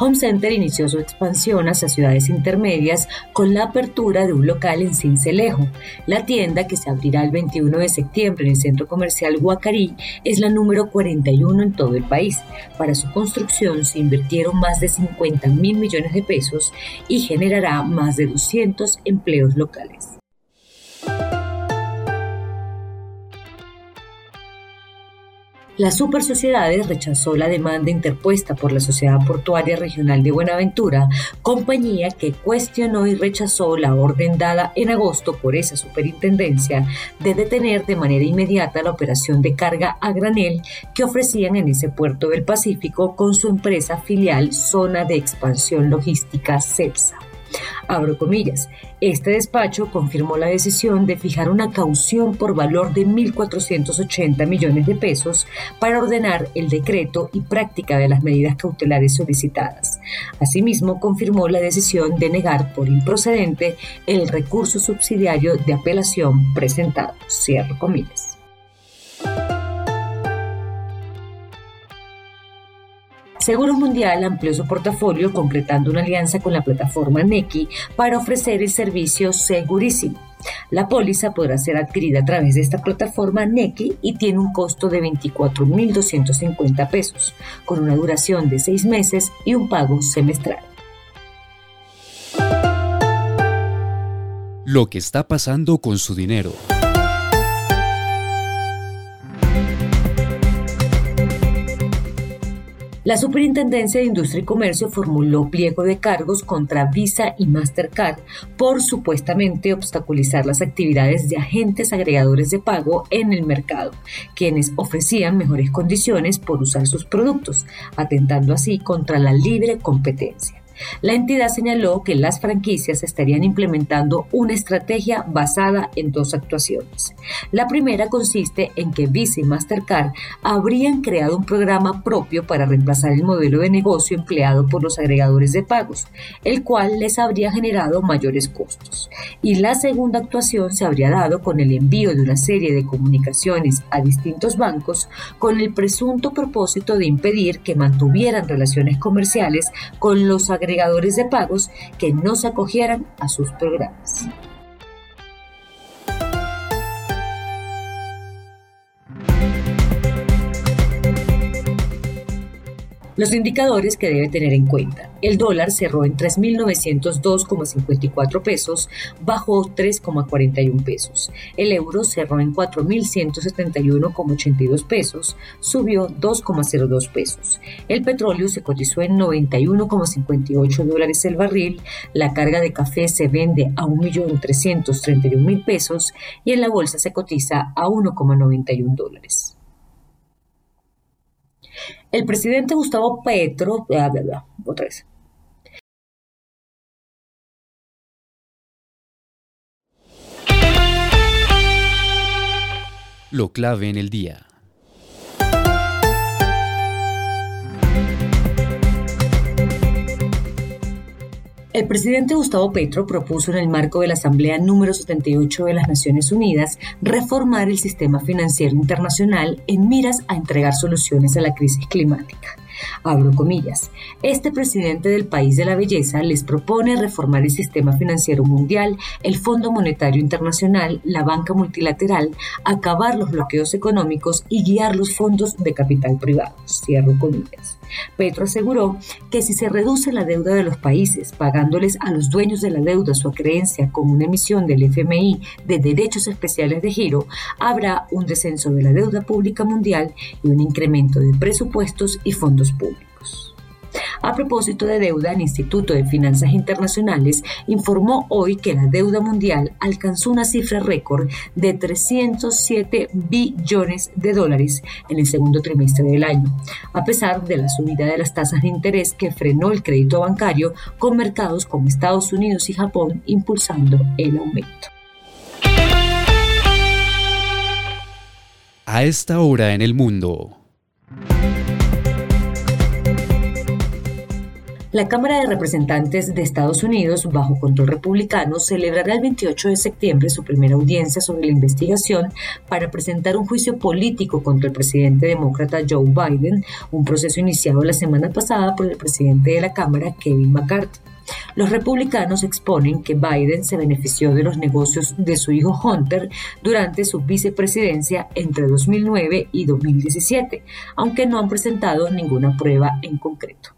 Home Center inició su expansión hacia ciudades intermedias con la apertura de un local en Cincelejo. La tienda, que se abrirá el 21 de septiembre en el centro comercial Guacarí, es la número 41 en todo el país. Para su construcción se invirtieron más de 50 mil millones de pesos y generará más de 200 empleos locales. La Super Sociedades rechazó la demanda interpuesta por la Sociedad Portuaria Regional de Buenaventura, compañía que cuestionó y rechazó la orden dada en agosto por esa superintendencia de detener de manera inmediata la operación de carga a granel que ofrecían en ese puerto del Pacífico con su empresa filial Zona de Expansión Logística CEPSA. Abro comillas. Este despacho confirmó la decisión de fijar una caución por valor de 1.480 millones de pesos para ordenar el decreto y práctica de las medidas cautelares solicitadas. Asimismo, confirmó la decisión de negar por improcedente el recurso subsidiario de apelación presentado. Cierro comillas. Seguro Mundial amplió su portafolio concretando una alianza con la plataforma Neki para ofrecer el servicio Segurísimo. La póliza podrá ser adquirida a través de esta plataforma Neki y tiene un costo de 24.250 pesos, con una duración de seis meses y un pago semestral. Lo que está pasando con su dinero. La Superintendencia de Industria y Comercio formuló pliego de cargos contra Visa y Mastercard por supuestamente obstaculizar las actividades de agentes agregadores de pago en el mercado, quienes ofrecían mejores condiciones por usar sus productos, atentando así contra la libre competencia. La entidad señaló que las franquicias estarían implementando una estrategia basada en dos actuaciones. La primera consiste en que Visa y Mastercard habrían creado un programa propio para reemplazar el modelo de negocio empleado por los agregadores de pagos, el cual les habría generado mayores costos. Y la segunda actuación se habría dado con el envío de una serie de comunicaciones a distintos bancos con el presunto propósito de impedir que mantuvieran relaciones comerciales con los agregadores de pagos que no se acogieran a sus programas. Los indicadores que debe tener en cuenta. El dólar cerró en 3.902,54 pesos, bajó 3,41 pesos. El euro cerró en 4.171,82 pesos, subió 2,02 pesos. El petróleo se cotizó en 91,58 dólares el barril. La carga de café se vende a 1.331.000 pesos y en la bolsa se cotiza a 1,91 dólares. El presidente Gustavo Petro, bla, bla, bla, otra vez. Lo clave en el día. El presidente Gustavo Petro propuso en el marco de la Asamblea número 78 de las Naciones Unidas reformar el sistema financiero internacional en miras a entregar soluciones a la crisis climática. Abro comillas. Este presidente del país de la belleza les propone reformar el sistema financiero mundial, el Fondo Monetario Internacional, la banca multilateral, acabar los bloqueos económicos y guiar los fondos de capital privado. Cierro comillas. Petro aseguró que si se reduce la deuda de los países, pagándoles a los dueños de la deuda su acreencia con una emisión del FMI de derechos especiales de giro, habrá un descenso de la deuda pública mundial y un incremento de presupuestos y fondos públicos. A propósito de deuda, el Instituto de Finanzas Internacionales informó hoy que la deuda mundial alcanzó una cifra récord de 307 billones de dólares en el segundo trimestre del año, a pesar de la subida de las tasas de interés que frenó el crédito bancario con mercados como Estados Unidos y Japón impulsando el aumento. A esta hora en el mundo. La Cámara de Representantes de Estados Unidos, bajo control republicano, celebrará el 28 de septiembre su primera audiencia sobre la investigación para presentar un juicio político contra el presidente demócrata Joe Biden, un proceso iniciado la semana pasada por el presidente de la Cámara, Kevin McCarthy. Los republicanos exponen que Biden se benefició de los negocios de su hijo Hunter durante su vicepresidencia entre 2009 y 2017, aunque no han presentado ninguna prueba en concreto.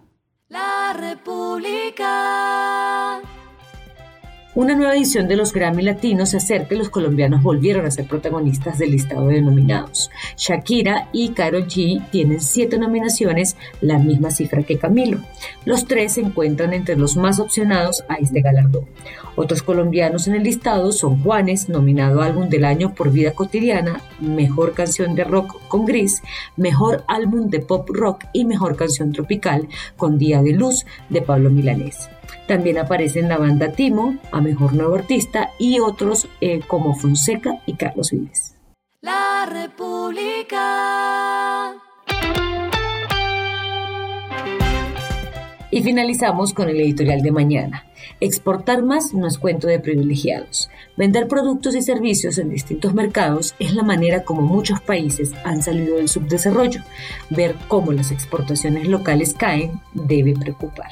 Una nueva edición de los Grammy Latinos se acerca y los colombianos volvieron a ser protagonistas del listado de nominados. Shakira y Karol G tienen siete nominaciones, la misma cifra que Camilo. Los tres se encuentran entre los más opcionados a este galardón. Otros colombianos en el listado son Juanes, nominado Álbum del Año por Vida Cotidiana, Mejor Canción de Rock con Gris, Mejor Álbum de Pop Rock y Mejor Canción Tropical con Día de Luz de Pablo Milanés. También aparecen la banda Timo, a Mejor Nuevo Artista y otros eh, como Fonseca y Carlos Vives. La República. Y finalizamos con el editorial de mañana. Exportar más no es cuento de privilegiados. Vender productos y servicios en distintos mercados es la manera como muchos países han salido del subdesarrollo. Ver cómo las exportaciones locales caen debe preocupar.